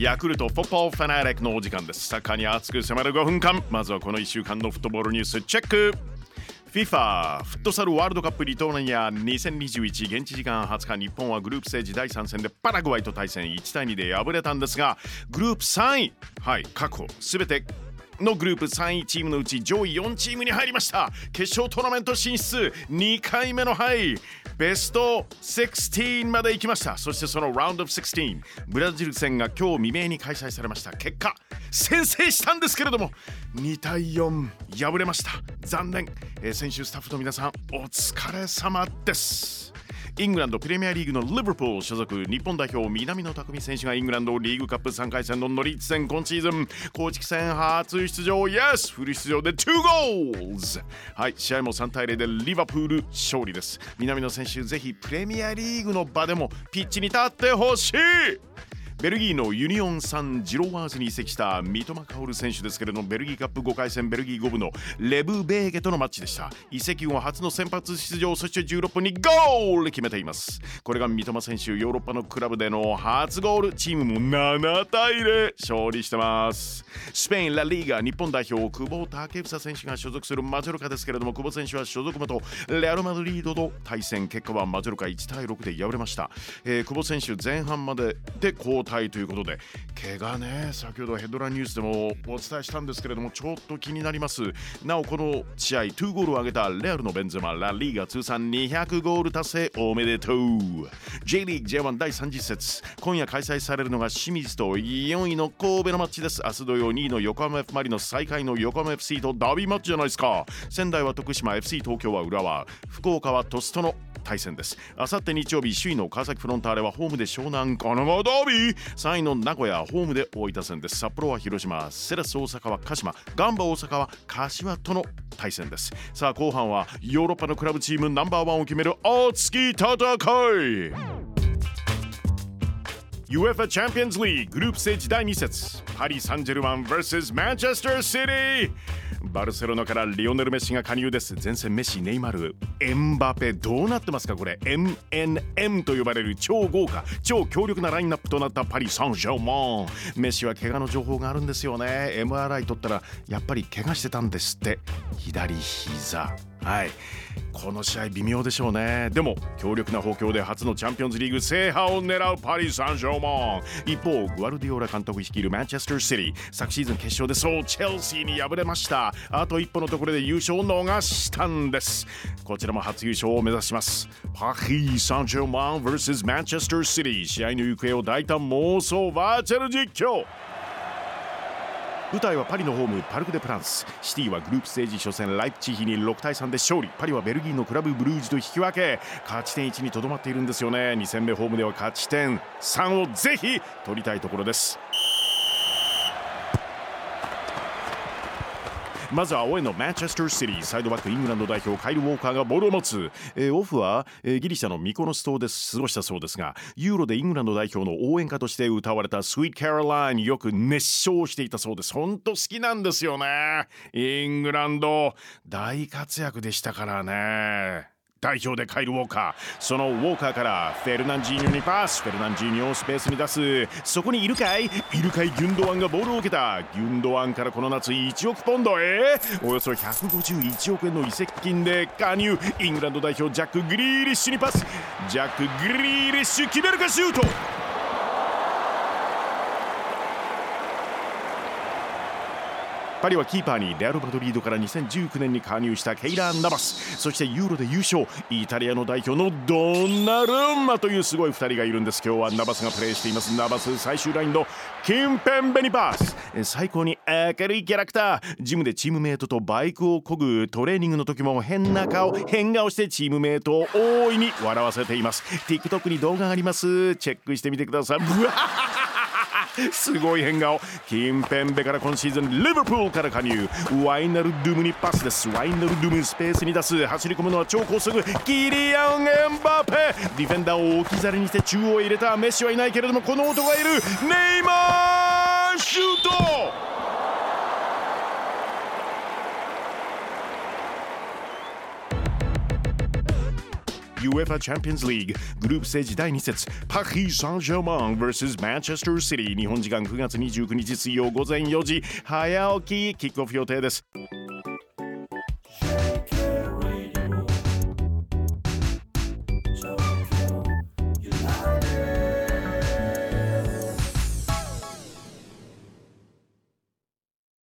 ヤクルトフォッポーファナリックのお時間です。サッカーに熱く迫る5分間。まずはこの1週間のフットボールニュースチェック。FIFA フットサルワールドカップリトーニア2021現地時間20日日本はグループステージ第3戦でパラグアイと対戦。1対2で敗れたんですがグループ3位。はい確保全てのグループ3位チームのうち上位4チームに入りました。決勝トーナメント進出2回目のはいベスト16まで行きました。そしてそのラウンドオブ16ブラジル戦が今日未明に開催されました。結果先制したんですけれども2対4敗れました。残念、えー、選手スタッフの皆さんお疲れ様です。イングランドプレミアリーグのリバプール所属日本代表南野拓実選手がイングランドリーグカップ3回戦のノリッツ戦今シーズン公式戦初出場イエスフル出場で2ゴールはい試合も3対0でリバプール勝利です。南野選手ぜひプレミアリーグの場でもピッチに立ってほしい。ベルギーのユニオン・サン・ジロワーズに移籍した三笘薫選手ですけれどもベルギーカップ5回戦ベルギー5部のレブ・ベーゲとのマッチでした。移籍後初の先発出場そして16分にゴール決めています。これが三笘選手ヨーロッパのクラブでの初ゴールチームも7対0勝利してます。スペイン・ラ・リーガ日本代表久保建英選手が所属するマジョルカですけれども久保選手は所属元レアル・マドリードと対戦。結果はマジョルカ1対6で敗れました、えー、久保選手前半までで交代。態ということで怪我ね先ほどヘッドラインニュースでもお伝えしたんですけれどもちょっと気になります。なおこの試合2ゴールを挙げたレアルのベンゼマラリーガ通算200ゴール達成おめでとう。J リーグ J1 第30節今夜開催されるのが清水と4位の神戸のマッチです。明日土曜2位の横浜 F マリノス最下位の横浜 FC とダビーマッチじゃないですか。仙台は徳島 FC 東京は浦和。福岡は鳥栖との対戦です。あさって日曜日首位の川崎フロンターレはホームで湘南神奈川ダービー3位の名古屋ホームで大分戦です。札幌は広島セレス大阪は鹿島ガンバ大阪は柏との対戦です。さあ後半はヨーロッパのクラブチームナンバーワンを決める熱き戦い。UEFA チャンピオンズリーググループステージ第2節。パリ・サンジェルマン vs マンチェスター・シティバルセロナからリオネル・メッシが加入です。前線メッシネイマール。エンバペどうなってますかこれ。MNM と呼ばれる超豪華超強力なラインナップとなったパリ・サンジェルマン。メッシは怪我の情報があるんですよね。MRI 取ったらやっぱり怪我してたんですって。左膝。はい。この試合微妙でしょうね。でも強力な補強で初のチャンピオンズリーグ制覇を狙うパリ・サンジェルマン。一方グアルディオラ監督率いるマンチェスター・シティ昨シーズン決勝でそうチェルシーに敗れました。あと一歩のところで優勝を逃したんです。こちらも初優勝を目指します。パリ・サンジェルマン vs マンチェスター・シティ試合の行方を大胆妄想バーチャル実況。舞台はパリのホームパルク・デ・プランス。シティはグループステージ初戦ライプチヒに6対3で勝利。パリはベルギーのクラブブルージュと引き分け。勝ち点1にとどまっているんですよね。2戦目ホームでは勝ち点3をぜひ取りたいところです。まずは青いのマンチェスターシティサイドバックイングランド代表カイル・ウォーカーがボールを持つ、えー、オフは、えー、ギリシャのミコノス島で過ごしたそうですがユーロでイングランド代表の応援歌として歌われた「スイート・カロライン」よく熱唱していたそうです。本当好きなんですよね。イングランド大活躍でしたからね。代表でカイル・ウォーカー。そのウォーカーからフェルナンジーニョにパス。フェルナンジーニョをスペースに出す。そこにいるかい？いるかいギュンドワンがボールを受けた。ギュンドワンからこの夏1億ポンドへ。およそ151億円の移籍金で加入。イングランド代表ジャック・グリーリッシュにパス。ジャック・グリーリッシュ決めるかシュート！パリはキーパーにレアル・マドリードから2019年に加入したケイラー・ナバス。そしてユーロで優勝。イタリアの代表のドナルンマというすごい2人がいるんです。今日はナバスがプレーしています。ナバス最終ラインのキンペンベニパース。最高に明るいキャラクター。ジムでチームメイトとバイクを漕ぐトレーニングの時も変な顔変顔してチームメイトを大いに笑わせています。TikTok に動画があります。チェックしてみてください。すごい変顔。キンペンベから今シーズンリバプールから加入。ワイナルドゥムにパスです。ワイナルドゥムスペースに出す走り込むのは超高速。キリアン・エンバペ。ディフェンダーを置き去りにして中央へ入れた。メッシはいないけれどもこの男がいる。ネイマーシュート UEFA Champions League. グループステージ第2節パリ・サンジェルマン vs マンチェスター・シティ日本時間9月29日水曜午前4時。早起き。キックオフ予定です。